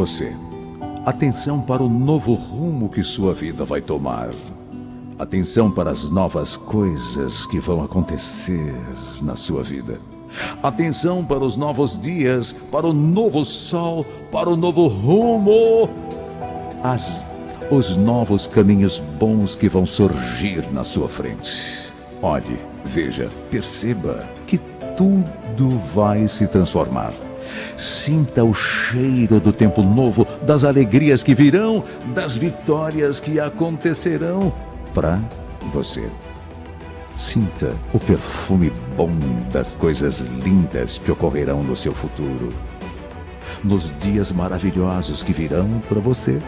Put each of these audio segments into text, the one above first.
você. Atenção para o novo rumo que sua vida vai tomar. Atenção para as novas coisas que vão acontecer na sua vida. Atenção para os novos dias, para o novo sol, para o novo rumo, as, os novos caminhos bons que vão surgir na sua frente. Olhe, veja, perceba que tudo vai se transformar. Sinta o cheiro do tempo novo, das alegrias que virão, das vitórias que acontecerão para você. Sinta o perfume bom das coisas lindas que ocorrerão no seu futuro, nos dias maravilhosos que virão para você.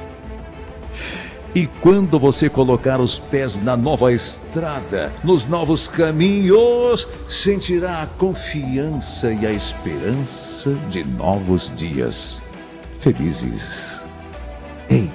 E quando você colocar os pés na nova estrada, nos novos caminhos, sentirá a confiança e a esperança de novos dias. Felizes. Ei,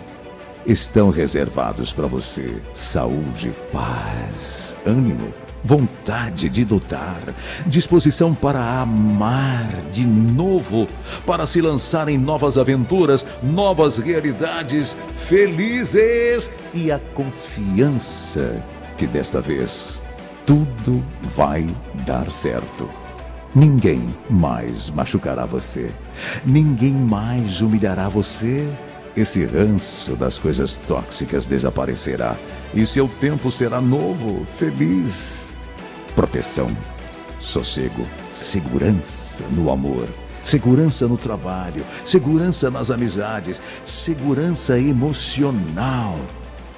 estão reservados para você. Saúde, paz, ânimo vontade de lutar, disposição para amar de novo, para se lançar em novas aventuras, novas realidades felizes e a confiança que desta vez tudo vai dar certo. Ninguém mais machucará você, ninguém mais humilhará você. Esse ranço das coisas tóxicas desaparecerá e seu tempo será novo, feliz proteção, sossego, segurança no amor, segurança no trabalho, segurança nas amizades, segurança emocional,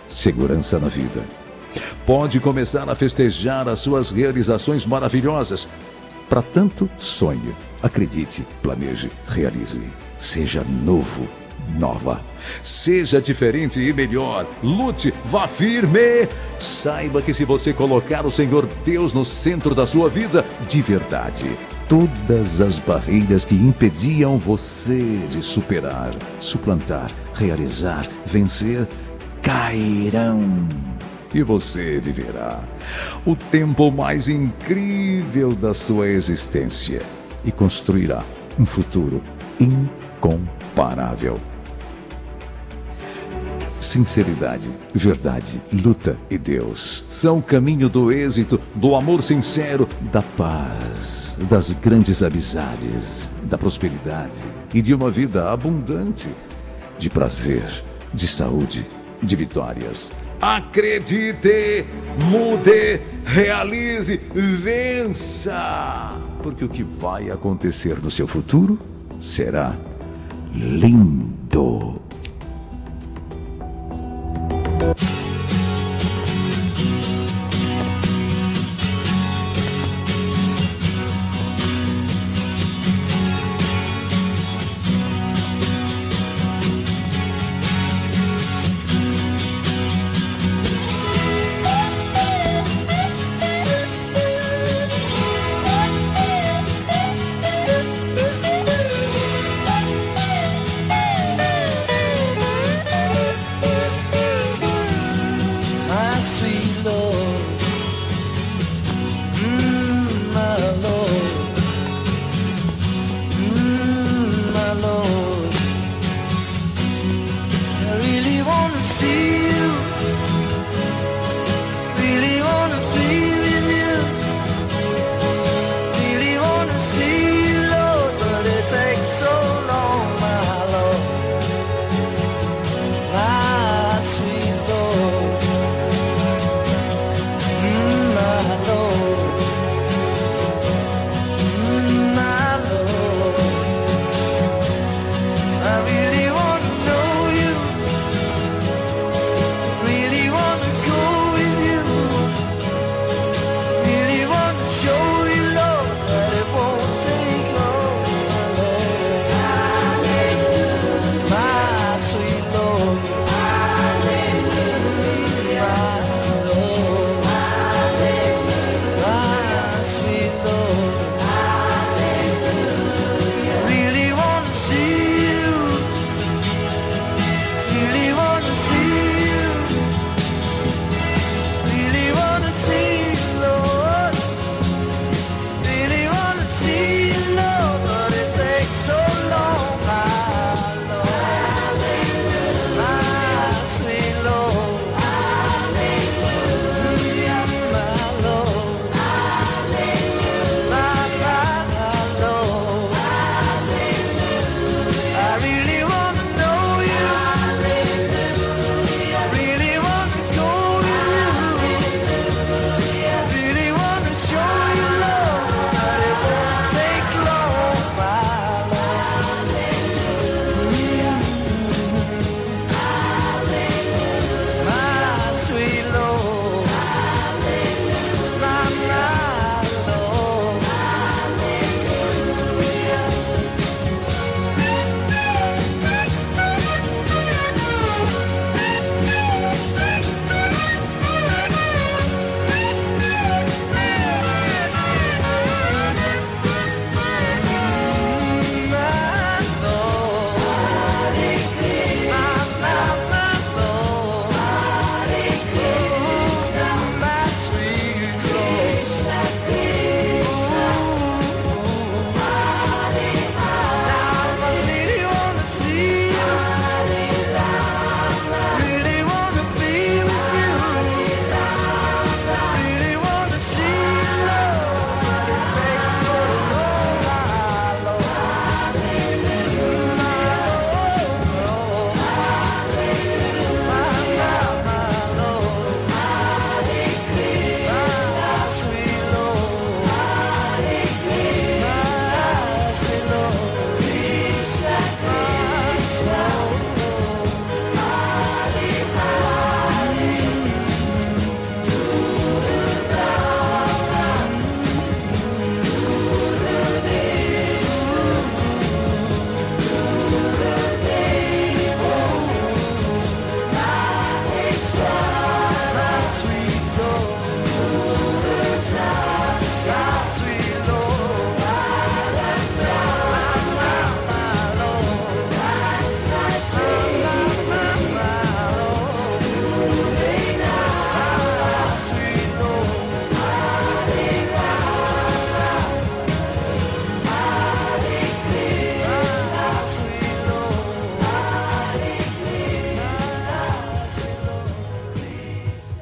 segurança na vida. Pode começar a festejar as suas realizações maravilhosas. Para tanto, sonhe, acredite, planeje, realize. Seja novo nova. Seja diferente e melhor. Lute, vá firme. Saiba que se você colocar o Senhor Deus no centro da sua vida, de verdade, todas as barreiras que impediam você de superar, suplantar, realizar, vencer, cairão. E você viverá o tempo mais incrível da sua existência e construirá um futuro incomparável sinceridade, verdade, luta e Deus são o caminho do êxito, do amor sincero, da paz, das grandes amizades, da prosperidade e de uma vida abundante, de prazer, de saúde, de vitórias. Acredite, mude, realize, vença! Porque o que vai acontecer no seu futuro será lindo.